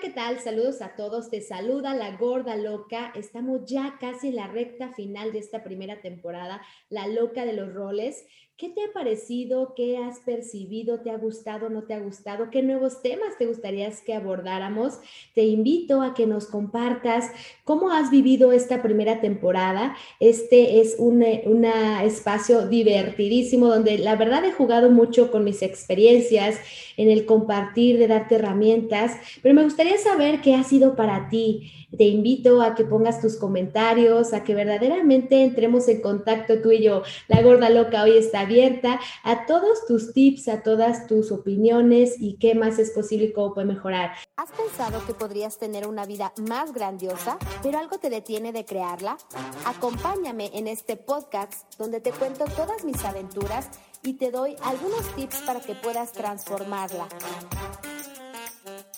¿qué tal? Saludos a todos. Te saluda la gorda loca. Estamos ya casi en la recta final de esta primera temporada, la loca de los roles. ¿Qué te ha parecido? ¿Qué has percibido? ¿Te ha gustado? ¿No te ha gustado? ¿Qué nuevos temas te gustaría que abordáramos? Te invito a que nos compartas cómo has vivido esta primera temporada. Este es un espacio divertidísimo donde la verdad he jugado mucho con mis experiencias en el compartir, de darte herramientas, pero me gustaría saber qué ha sido para ti te invito a que pongas tus comentarios, a que verdaderamente entremos en contacto tú y yo. La gorda loca hoy está abierta a todos tus tips, a todas tus opiniones y qué más es posible y cómo puede mejorar. ¿Has pensado que podrías tener una vida más grandiosa, pero algo te detiene de crearla? Acompáñame en este podcast donde te cuento todas mis aventuras y te doy algunos tips para que puedas transformarla.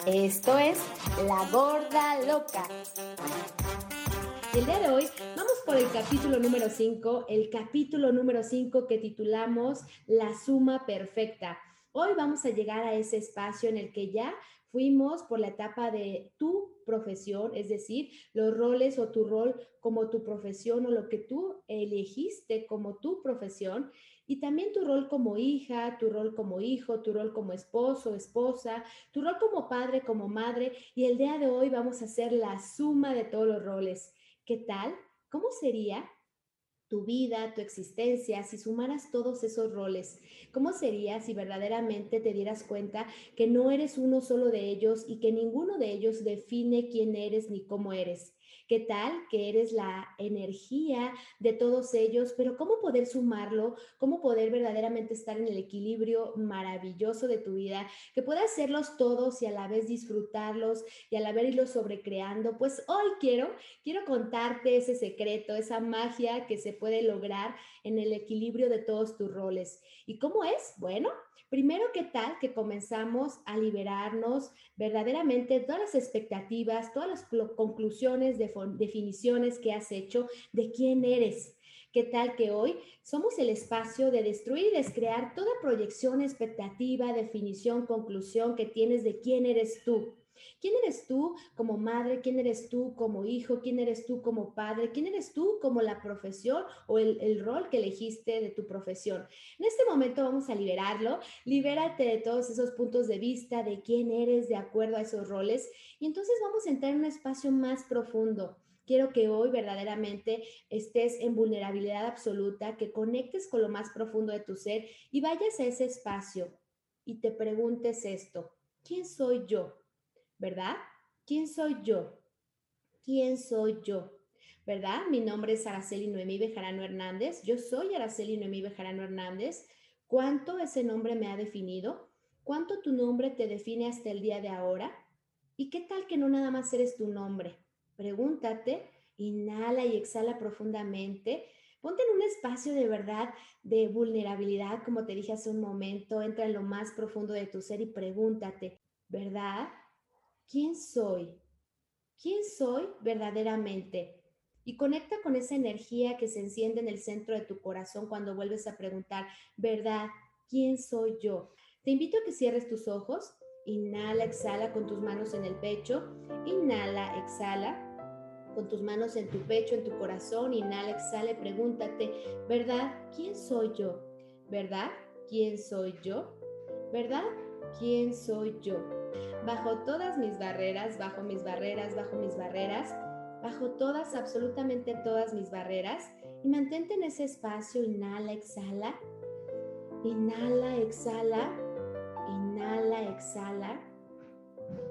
Esto es La Gorda Loca. el día de hoy por el capítulo número 5, el capítulo número 5 que titulamos La suma perfecta. Hoy vamos a llegar a ese espacio en el que ya fuimos por la etapa de tu profesión, es decir, los roles o tu rol como tu profesión o lo que tú elegiste como tu profesión y también tu rol como hija, tu rol como hijo, tu rol como esposo, esposa, tu rol como padre, como madre. Y el día de hoy vamos a hacer la suma de todos los roles. ¿Qué tal? ¿Cómo sería tu vida, tu existencia, si sumaras todos esos roles? ¿Cómo sería si verdaderamente te dieras cuenta que no eres uno solo de ellos y que ninguno de ellos define quién eres ni cómo eres? ¿Qué tal? Que eres la energía de todos ellos, pero ¿cómo poder sumarlo? ¿Cómo poder verdaderamente estar en el equilibrio maravilloso de tu vida? Que puedas hacerlos todos y a la vez disfrutarlos y a la vez irlos sobrecreando. Pues hoy quiero, quiero contarte ese secreto, esa magia que se puede lograr en el equilibrio de todos tus roles. ¿Y cómo es? Bueno, Primero, ¿qué tal que comenzamos a liberarnos verdaderamente todas las expectativas, todas las conclusiones, definiciones que has hecho de quién eres? ¿Qué tal que hoy somos el espacio de destruir y descrear toda proyección, expectativa, definición, conclusión que tienes de quién eres tú? ¿Quién eres tú como madre? ¿Quién eres tú como hijo? ¿Quién eres tú como padre? ¿Quién eres tú como la profesión o el, rol que elegiste de tu profesión? En este momento vamos a liberarlo. Libérate de todos esos puntos de vista, de quién eres de acuerdo a esos roles. Y entonces vamos a entrar en un espacio más profundo. Quiero que hoy verdaderamente estés en vulnerabilidad absoluta, que conectes con lo más profundo de tu ser y vayas a ese espacio y te preguntes esto. ¿Quién soy yo? ¿Verdad? ¿Quién soy yo? ¿Quién soy yo? ¿Verdad? Mi nombre es Araceli Noemí Bejarano Hernández. Yo soy Araceli Noemí Bejarano Hernández. ¿Cuánto ese nombre me ha definido? ¿Cuánto tu nombre te define hasta el día de ahora? ¿Y qué tal que no nada más eres tu nombre? Pregúntate, inhala y exhala profundamente. Ponte en un espacio de verdad, de vulnerabilidad, como te dije hace un momento. Entra en lo más profundo de tu ser y pregúntate, ¿verdad? ¿Quién soy? ¿Quién soy verdaderamente? Y conecta con esa energía que se enciende en el centro de tu corazón cuando vuelves a preguntar, ¿verdad? ¿Quién soy yo? Te invito a que cierres tus ojos. Inhala, exhala con tus manos en el pecho. Inhala, exhala con tus manos en tu pecho, en tu corazón. Inhala, exhala y pregúntate, ¿verdad? ¿Quién soy yo? ¿Verdad? ¿Quién soy yo? ¿Verdad? ¿Quién soy yo? Bajo todas mis barreras, bajo mis barreras, bajo mis barreras, bajo todas, absolutamente todas mis barreras y mantente en ese espacio, inhala, exhala, inhala, exhala, inhala, exhala,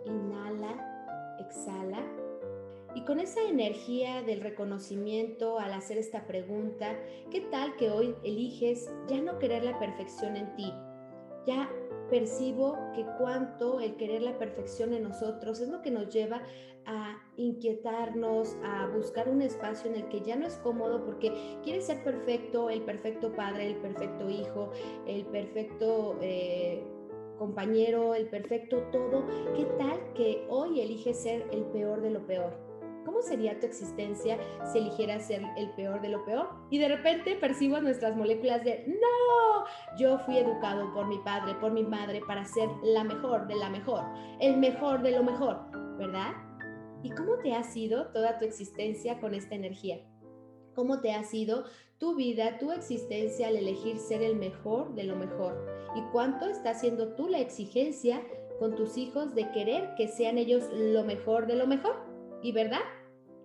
inhala, exhala. Y con esa energía del reconocimiento al hacer esta pregunta, ¿qué tal que hoy eliges ya no querer la perfección en ti? Ya percibo que cuánto el querer la perfección en nosotros es lo que nos lleva a inquietarnos, a buscar un espacio en el que ya no es cómodo porque quieres ser perfecto, el perfecto padre, el perfecto hijo, el perfecto eh, compañero, el perfecto todo. ¿Qué tal que hoy eliges ser el peor de lo peor? ¿Cómo sería tu existencia si eligieras ser el peor de lo peor? Y de repente percibo nuestras moléculas de, no, yo fui educado por mi padre, por mi madre, para ser la mejor de la mejor, el mejor de lo mejor, ¿verdad? ¿Y cómo te ha sido toda tu existencia con esta energía? ¿Cómo te ha sido tu vida, tu existencia al elegir ser el mejor de lo mejor? ¿Y cuánto está haciendo tú la exigencia con tus hijos de querer que sean ellos lo mejor de lo mejor? ¿Y verdad?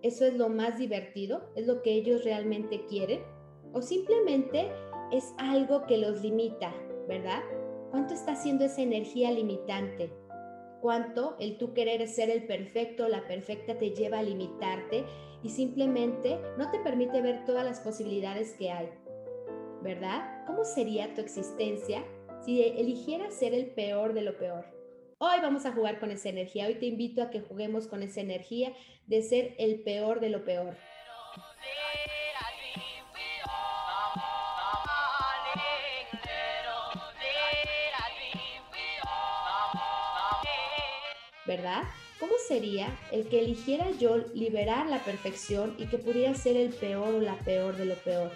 ¿Eso es lo más divertido? ¿Es lo que ellos realmente quieren? ¿O simplemente es algo que los limita, verdad? ¿Cuánto está haciendo esa energía limitante? ¿Cuánto el tú querer ser el perfecto, la perfecta te lleva a limitarte y simplemente no te permite ver todas las posibilidades que hay? ¿Verdad? ¿Cómo sería tu existencia si eligieras ser el peor de lo peor? Hoy vamos a jugar con esa energía. Hoy te invito a que juguemos con esa energía de ser el peor de lo peor. ¿verdad? ¿Cómo sería el que eligiera yo liberar la perfección y que pudiera ser el peor o la peor de lo peor?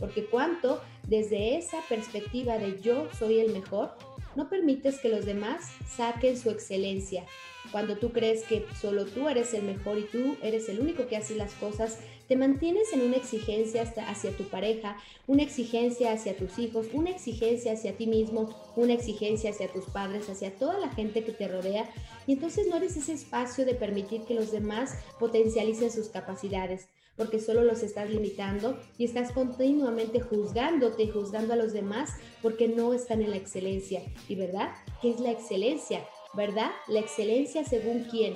Porque cuánto desde esa perspectiva de yo soy el mejor, no permites que los demás saquen su excelencia. Cuando tú crees que solo tú eres el mejor y tú eres el único que hace las cosas te mantienes en una exigencia hacia tu pareja, una exigencia hacia tus hijos, una exigencia hacia ti mismo, una exigencia hacia tus padres, hacia toda la gente que te rodea. Y entonces no eres ese espacio de permitir que los demás potencialicen sus capacidades porque solo los estás limitando y estás continuamente juzgándote y juzgando a los demás porque no están en la excelencia. ¿Y verdad? ¿Qué es la excelencia? ¿Verdad? La excelencia según quién.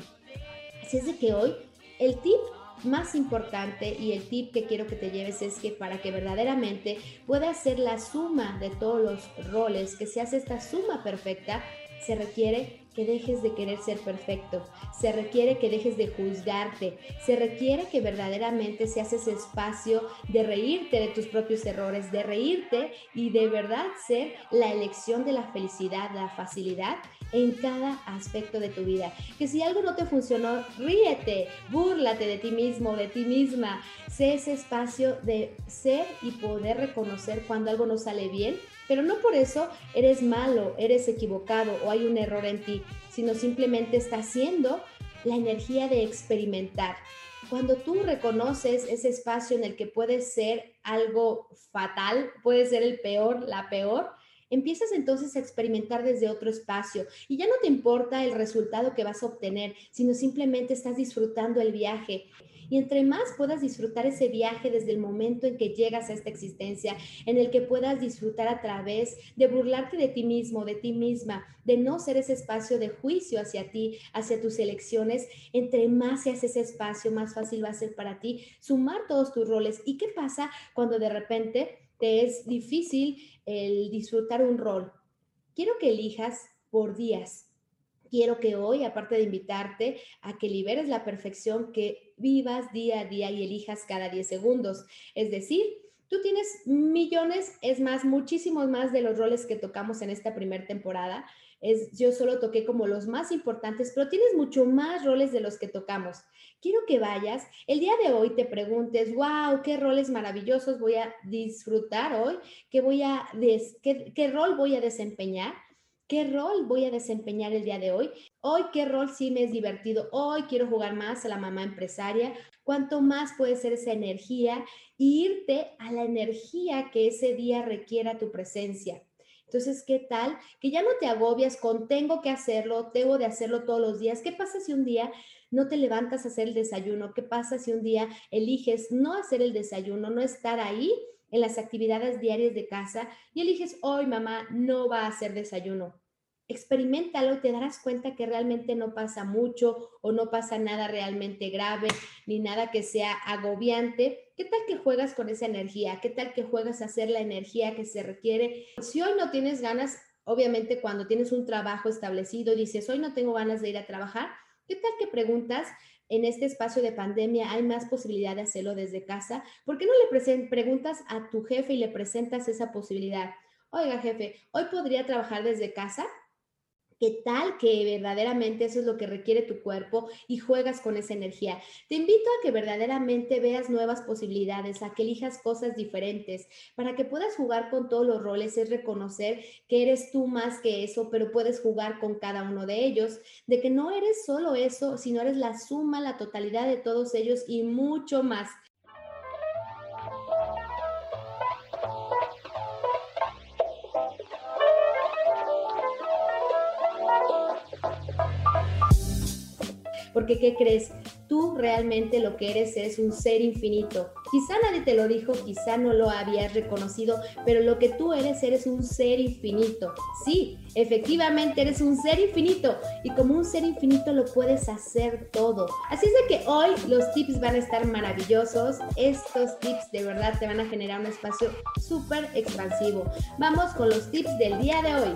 Así es de que hoy el tip más importante y el tip que quiero que te lleves es que para que verdaderamente pueda ser la suma de todos los roles, que se hace esta suma perfecta, se requiere que dejes de querer ser perfecto, se requiere que dejes de juzgarte, se requiere que verdaderamente seas ese espacio de reírte de tus propios errores, de reírte y de verdad ser la elección de la felicidad, la facilidad en cada aspecto de tu vida. Que si algo no te funcionó, ríete, búrlate de ti mismo, de ti misma. Sé ese espacio de ser y poder reconocer cuando algo no sale bien, pero no por eso eres malo, eres equivocado o hay un error en ti, sino simplemente está siendo la energía de experimentar. Cuando tú reconoces ese espacio en el que puede ser algo fatal, puede ser el peor, la peor, empiezas entonces a experimentar desde otro espacio y ya no te importa el resultado que vas a obtener, sino simplemente estás disfrutando el viaje. Y entre más puedas disfrutar ese viaje desde el momento en que llegas a esta existencia, en el que puedas disfrutar a través de burlarte de ti mismo, de ti misma, de no ser ese espacio de juicio hacia ti, hacia tus elecciones, entre más seas ese espacio, más fácil va a ser para ti sumar todos tus roles. ¿Y qué pasa cuando de repente te es difícil el disfrutar un rol. Quiero que elijas por días. Quiero que hoy, aparte de invitarte a que liberes la perfección, que vivas día a día y elijas cada 10 segundos. Es decir, tú tienes millones, es más, muchísimos más de los roles que tocamos en esta primera temporada. Es, yo solo toqué como los más importantes, pero tienes mucho más roles de los que tocamos quiero que vayas, el día de hoy te preguntes, wow, qué roles maravillosos voy a disfrutar hoy, qué, voy a qué, qué rol voy a desempeñar. ¿Qué rol voy a desempeñar el día de hoy? Hoy, ¿qué rol sí me es divertido? Hoy quiero jugar más a la mamá empresaria. ¿Cuánto más puede ser esa energía? Irte a la energía que ese día requiera tu presencia. Entonces, ¿qué tal? Que ya no te agobias con tengo que hacerlo, tengo de hacerlo todos los días. ¿Qué pasa si un día no te levantas a hacer el desayuno? ¿Qué pasa si un día eliges no hacer el desayuno, no estar ahí en las actividades diarias de casa y eliges hoy mamá no va a hacer desayuno? experimentalo y te darás cuenta que realmente no pasa mucho o no pasa nada realmente grave ni nada que sea agobiante. ¿Qué tal que juegas con esa energía? ¿Qué tal que juegas a hacer la energía que se requiere? Si hoy no tienes ganas, obviamente cuando tienes un trabajo establecido, dices, hoy no tengo ganas de ir a trabajar, ¿Qué tal que preguntas en este espacio de pandemia hay más posibilidad de hacerlo desde casa? ¿Por qué no le preguntas a tu jefe y le presentas esa posibilidad? Oiga, jefe, ¿hoy podría trabajar desde casa? ¿Qué tal que verdaderamente eso es lo que requiere tu cuerpo y juegas con esa energía? Te invito a que verdaderamente veas nuevas posibilidades, a que elijas cosas diferentes. Para que puedas jugar con todos los roles es reconocer que eres tú más que eso, pero puedes jugar con cada uno de ellos, de que no eres solo eso, sino eres la suma, la totalidad de todos ellos y mucho más. ¿Qué crees? Tú realmente lo que eres es un ser infinito. Quizá nadie te lo dijo, quizá no lo habías reconocido, pero lo que tú eres, eres un ser infinito. Sí, efectivamente eres un ser infinito y como un ser infinito lo puedes hacer todo. Así es de que hoy los tips van a estar maravillosos. Estos tips de verdad te van a generar un espacio súper expansivo. Vamos con los tips del día de hoy.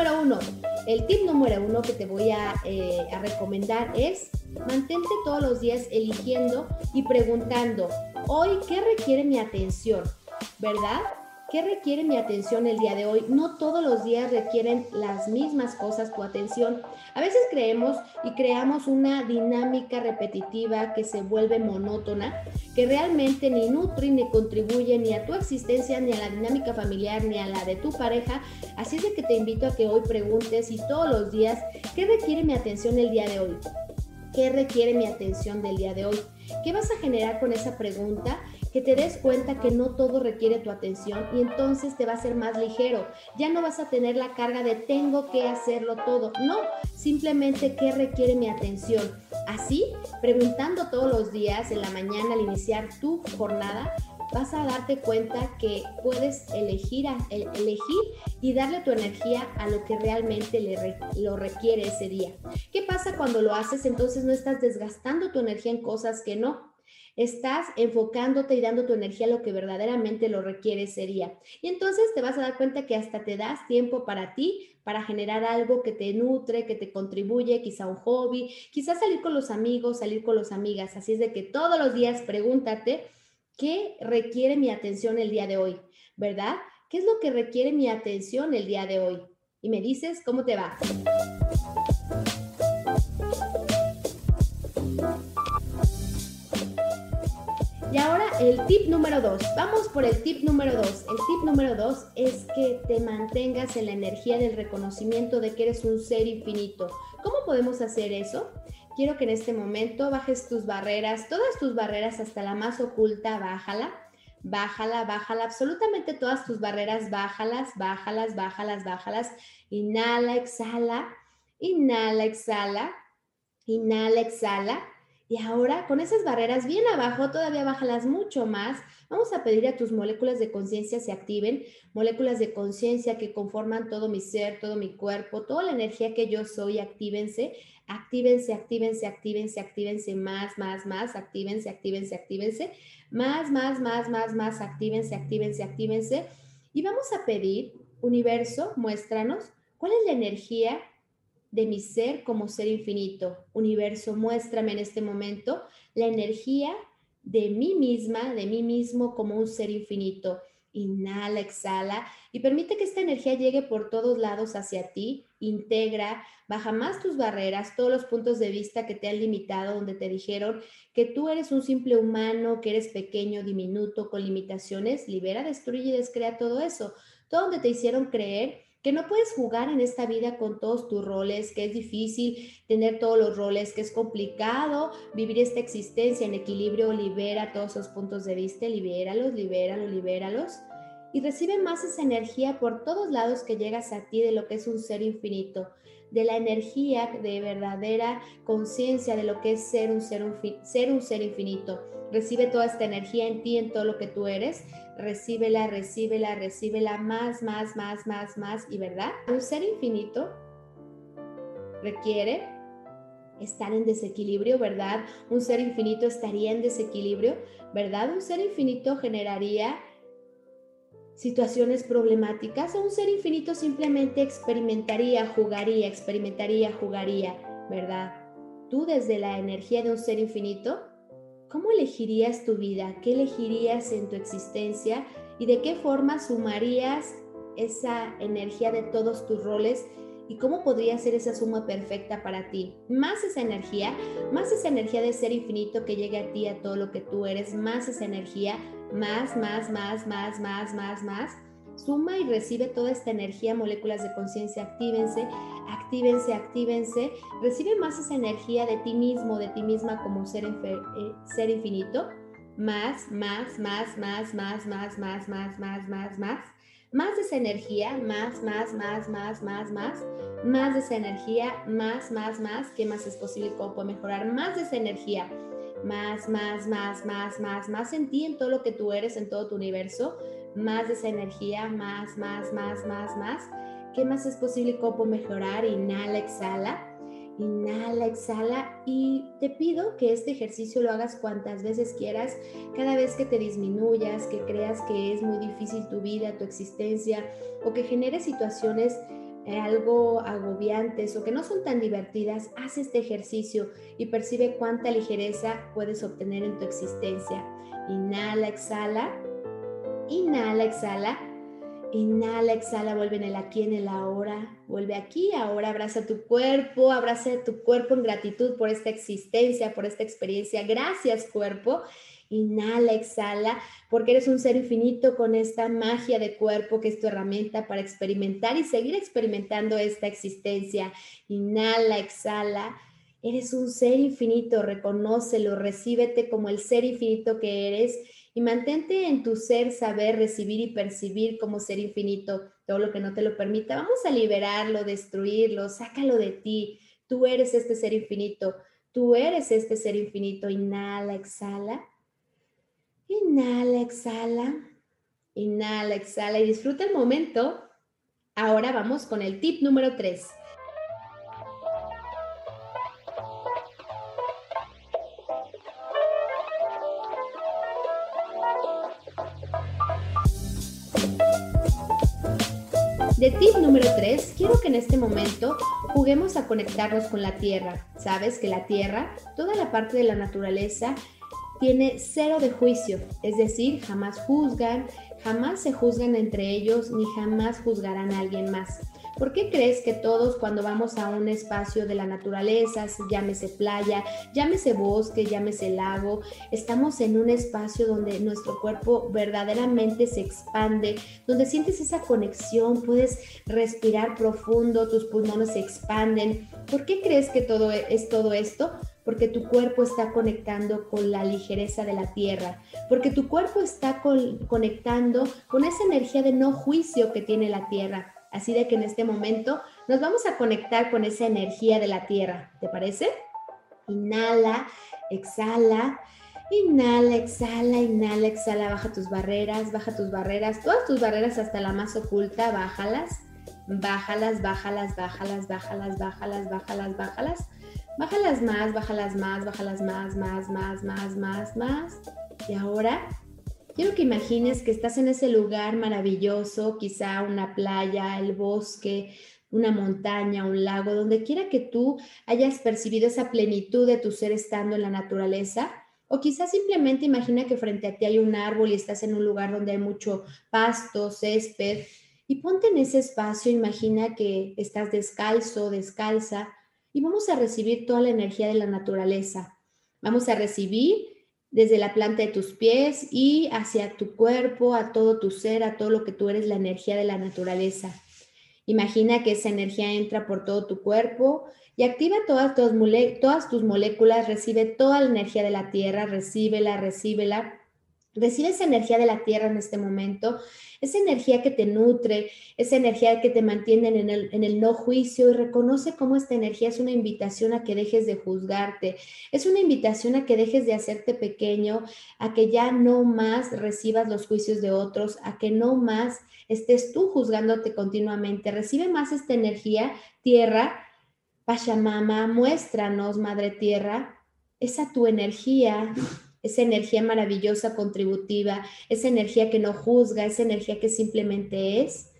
Número uno. El tip número uno que te voy a, eh, a recomendar es mantente todos los días eligiendo y preguntando, hoy, ¿qué requiere mi atención? ¿Verdad? ¿Qué requiere mi atención el día de hoy? No todos los días requieren las mismas cosas tu atención. A veces creemos y creamos una dinámica repetitiva que se vuelve monótona, que realmente ni nutre ni contribuye ni a tu existencia, ni a la dinámica familiar, ni a la de tu pareja. Así es de que te invito a que hoy preguntes y todos los días, ¿qué requiere mi atención el día de hoy? ¿Qué requiere mi atención del día de hoy? ¿Qué vas a generar con esa pregunta? Que te des cuenta que no todo requiere tu atención y entonces te va a ser más ligero. Ya no vas a tener la carga de tengo que hacerlo todo. No, simplemente qué requiere mi atención. Así, preguntando todos los días en la mañana al iniciar tu jornada, vas a darte cuenta que puedes elegir, elegir y darle tu energía a lo que realmente lo requiere ese día. ¿Qué pasa cuando lo haces? Entonces no estás desgastando tu energía en cosas que no estás enfocándote y dando tu energía a lo que verdaderamente lo requiere ese día. Y entonces te vas a dar cuenta que hasta te das tiempo para ti, para generar algo que te nutre, que te contribuye, quizá un hobby, quizá salir con los amigos, salir con las amigas. Así es de que todos los días pregúntate, ¿qué requiere mi atención el día de hoy? ¿Verdad? ¿Qué es lo que requiere mi atención el día de hoy? Y me dices cómo te va. El tip número dos. Vamos por el tip número dos. El tip número dos es que te mantengas en la energía del reconocimiento de que eres un ser infinito. ¿Cómo podemos hacer eso? Quiero que en este momento bajes tus barreras, todas tus barreras hasta la más oculta, bájala. Bájala, bájala, absolutamente todas tus barreras, bájalas, bájalas, bájalas, bájalas. Inhala, exhala, inhala, exhala, inhala, exhala. Y ahora, con esas barreras bien abajo, todavía bájalas mucho más. Vamos a pedir a tus moléculas de conciencia se activen, moléculas de conciencia que conforman todo mi ser, todo mi cuerpo, toda la energía que yo soy, actívense, actívense, actívense, actívense, actívense más, más, más, actívense, actívense, actívense, más, más, más, más, más, actívense, actívense, actívense. Y vamos a pedir, universo, muéstranos cuál es la energía de mi ser como ser infinito. Universo, muéstrame en este momento la energía de mí misma, de mí mismo como un ser infinito. Inhala, exhala y permite que esta energía llegue por todos lados hacia ti, integra, baja más tus barreras, todos los puntos de vista que te han limitado, donde te dijeron que tú eres un simple humano, que eres pequeño, diminuto, con limitaciones, libera, destruye y descrea todo eso. Todo donde te hicieron creer que no puedes jugar en esta vida con todos tus roles, que es difícil tener todos los roles, que es complicado vivir esta existencia en equilibrio, libera todos esos puntos de vista, libéralos, libéralos, libéralos. Y recibe más esa energía por todos lados que llegas a ti de lo que es un ser infinito, de la energía de verdadera conciencia de lo que es ser un ser, un, ser un ser infinito. Recibe toda esta energía en ti, en todo lo que tú eres, recíbela, recíbela, recíbela más, más, más, más, más. Y verdad, un ser infinito requiere estar en desequilibrio, ¿verdad? Un ser infinito estaría en desequilibrio, ¿verdad? Un ser infinito generaría situaciones problemáticas o un ser infinito simplemente experimentaría, jugaría, experimentaría, jugaría, ¿verdad? Tú desde la energía de un ser infinito ¿cómo elegirías tu vida? ¿Qué elegirías en tu existencia? ¿Y de qué forma sumarías esa energía de todos tus roles? ¿Y cómo podría ser esa suma perfecta para ti? Más esa energía, más esa energía de ser infinito que llegue a ti, a todo lo que tú eres, más esa energía, más, más, más, más, más, más, más. Suma y recibe toda esta energía, moléculas de conciencia, actívense, actívense, actívense. Recibe más esa energía de ti mismo, de ti misma como ser, eh, ser infinito. Más, más, más, más, más, más, más, más, más, más, más. Más de esa energía, más, más, más, más, más, más. Más de esa energía, más, más, más. ¿Qué más es posible? ¿Cómo puedo mejorar? Más de esa energía. Más, más, más, más, más, más en ti, en todo lo que tú eres, en todo tu universo más de esa energía, más, más, más, más, más. ¿Qué más es posible? ¿Cómo mejorar? Inhala, exhala. Inhala, exhala y te pido que este ejercicio lo hagas cuantas veces quieras, cada vez que te disminuyas, que creas que es muy difícil tu vida, tu existencia o que genere situaciones algo agobiantes o que no son tan divertidas, haz este ejercicio y percibe cuánta ligereza puedes obtener en tu existencia. Inhala, exhala. Inhala, exhala. Inhala, exhala, vuelve en el aquí, en el ahora. Vuelve aquí, ahora abraza tu cuerpo, abraza tu cuerpo en gratitud por esta existencia, por esta experiencia. Gracias, cuerpo. Inhala, exhala, porque eres un ser infinito con esta magia de cuerpo que es tu herramienta para experimentar y seguir experimentando esta existencia. Inhala, exhala. Eres un ser infinito, reconócelo, recíbete como el ser infinito que eres y mantente en tu ser, saber, recibir y percibir como ser infinito todo lo que no te lo permita. Vamos a liberarlo, destruirlo, sácalo de ti. Tú eres este ser infinito. Tú eres este ser infinito. Inhala, exhala. Inhala, exhala. Inhala, exhala y disfruta el momento. Ahora vamos con el tip número 3. De tip número 3, quiero que en este momento juguemos a conectarnos con la tierra. Sabes que la tierra, toda la parte de la naturaleza, tiene cero de juicio, es decir, jamás juzgan, jamás se juzgan entre ellos ni jamás juzgarán a alguien más. ¿Por qué crees que todos cuando vamos a un espacio de la naturaleza, llámese playa, llámese bosque, llámese lago, estamos en un espacio donde nuestro cuerpo verdaderamente se expande, donde sientes esa conexión, puedes respirar profundo, tus pulmones se expanden? ¿Por qué crees que todo e, es todo esto? porque tu cuerpo está conectando con la ligereza de la tierra, porque tu cuerpo está conectando con esa energía de no juicio que tiene la tierra. Así de que en este momento nos vamos a conectar con esa energía de la tierra. ¿Te parece? Inhala, exhala. Inhala, exhala, inhala, exhala, baja tus barreras, baja tus barreras, todas tus barreras hasta la más oculta, bájalas, bájalas, bájalas, bájalas, bájalas, bájalas, bájalas, bájalas, bájalas más, bájalas más, bájalas más, más, más, más, más, más. Y ahora Quiero que imagines que estás en ese lugar maravilloso, quizá una playa, el bosque, una montaña, un lago, donde quiera que tú hayas percibido esa plenitud de tu ser estando en la naturaleza. O quizás simplemente imagina que frente a ti hay un árbol y estás en un lugar donde hay mucho pasto, césped. Y ponte en ese espacio, imagina que estás descalzo, descalza, y vamos a recibir toda la energía de la naturaleza. Vamos a recibir desde la planta de tus pies y hacia tu cuerpo, a todo tu ser, a todo lo que tú eres, la energía de la naturaleza. Imagina que esa energía entra por todo tu cuerpo y activa todas tus, moléculas, recibe toda la energía de la tierra, recíbela, recíbela Recibe esa energía de la tierra en este momento, esa energía que te nutre, esa energía que te mantiene en el, en el, no juicio y reconoce cómo esta energía es una invitación a que dejes de juzgarte, es una invitación a que dejes de hacerte pequeño, a que ya no más recibas los juicios de otros, a que no más estés tú juzgándote continuamente. Recibe más esta energía, tierra, Pachamama, muéstranos, Madre Tierra, esa tu energía esa energía maravillosa, contributiva, esa energía que no juzga, esa energía que simplemente es.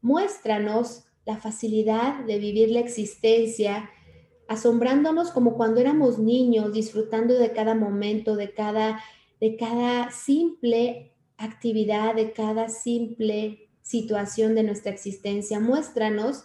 Muéstranos la facilidad de vivir la existencia asombrándonos como cuando éramos niños, disfrutando de cada momento, de cada, de cada simple actividad, de cada simple situación de nuestra existencia. Muéstranos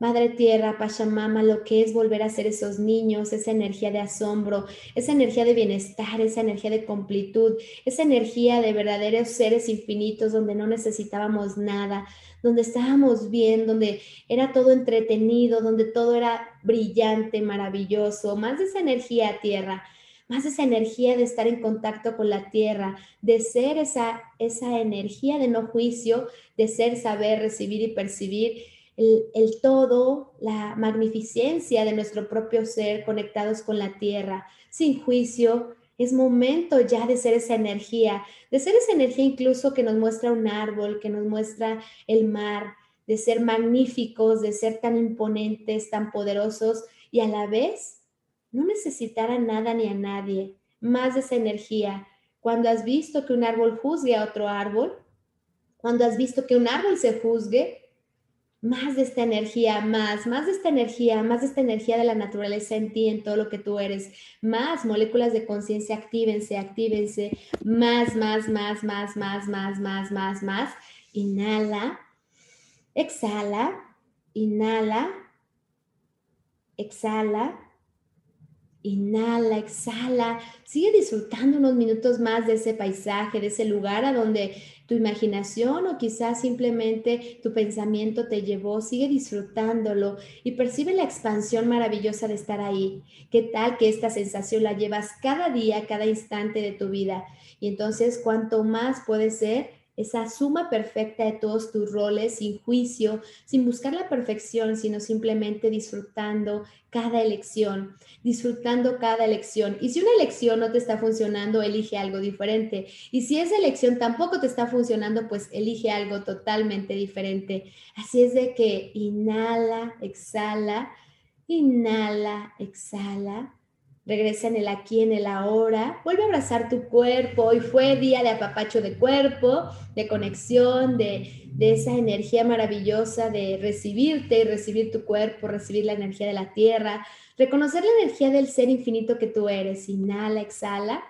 Madre Tierra, Pachamama, lo que es volver a ser esos niños, esa energía de asombro, esa energía de bienestar, esa energía de completud, esa energía de verdaderos seres infinitos donde no necesitábamos nada, donde estábamos bien, donde era todo entretenido, donde todo era brillante, maravilloso, más de esa energía tierra, más esa energía de estar en contacto con la tierra, de ser esa, esa energía de no juicio, de ser, saber, recibir y percibir el, todo, la magnificencia de nuestro propio ser conectados con la tierra, sin juicio. Es momento ya de ser esa energía, de ser esa energía incluso que nos muestra un árbol, que nos muestra el mar, de ser magníficos, de ser tan imponentes, tan poderosos y a la vez no necesitar a nada ni a nadie, más de esa energía. Cuando has visto que un árbol juzgue a otro árbol, cuando has visto que un árbol se juzgue, más de esta energía, más, más de esta energía, más de esta energía de la naturaleza en ti, en todo lo que tú eres, más moléculas de conciencia, actívense, actívense, más, más, más, más, más, más, más, más, más. Inhala, exhala, inhala, exhala, Inhala, exhala, sigue disfrutando unos minutos más de ese paisaje, de ese lugar a donde tu imaginación o quizás simplemente tu pensamiento te llevó, sigue disfrutándolo y percibe la expansión maravillosa de estar ahí. ¿Qué tal que esta sensación la llevas cada día, cada instante de tu vida? Y entonces, cuanto más puede ser esa suma perfecta de todos tus roles, sin juicio, sin buscar la perfección, sino simplemente disfrutando cada elección, disfrutando cada elección. Y si una elección no te está funcionando, elige algo diferente. Y si esa elección tampoco te está funcionando, pues elige algo totalmente diferente. Así es de que inhala, exhala, inhala, exhala Regresa en el aquí, en el ahora. Vuelve a abrazar tu cuerpo. Hoy fue día de apapacho de cuerpo, de conexión, de, de esa energía maravillosa de recibirte y recibir tu cuerpo, recibir la energía de la tierra, reconocer la energía del ser infinito que tú eres. Inhala, exhala.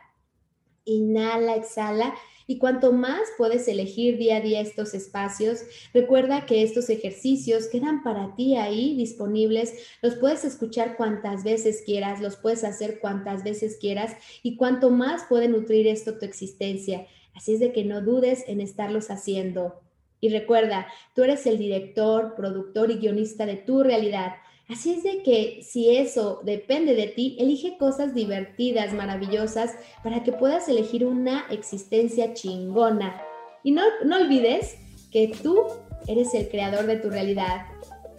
Inhala, exhala y cuanto más puedes elegir día a día estos espacios, recuerda que estos ejercicios quedan para ti ahí disponibles. Los puedes escuchar cuantas veces quieras, los puedes hacer cuantas veces quieras y cuanto más puede nutrir esto tu existencia. Así es de que no dudes en estarlos haciendo. Y recuerda, tú eres el director, productor y guionista de tu realidad. Así es de que si eso depende de ti, elige cosas divertidas, maravillosas, para que puedas elegir una existencia chingona. Y no, no olvides que tú eres el creador de tu realidad.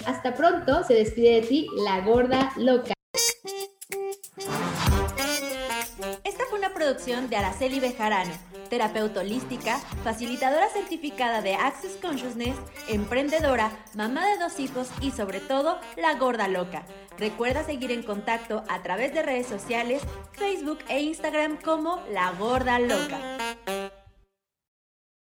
Hasta pronto, se despide de ti la gorda loca. Producción de Araceli Bejarano terapeuta holística, facilitadora certificada de Access Consciousness, emprendedora, mamá de dos hijos y sobre todo la gorda loca. Recuerda seguir en contacto a través de redes sociales, Facebook e Instagram como La Gorda Loca.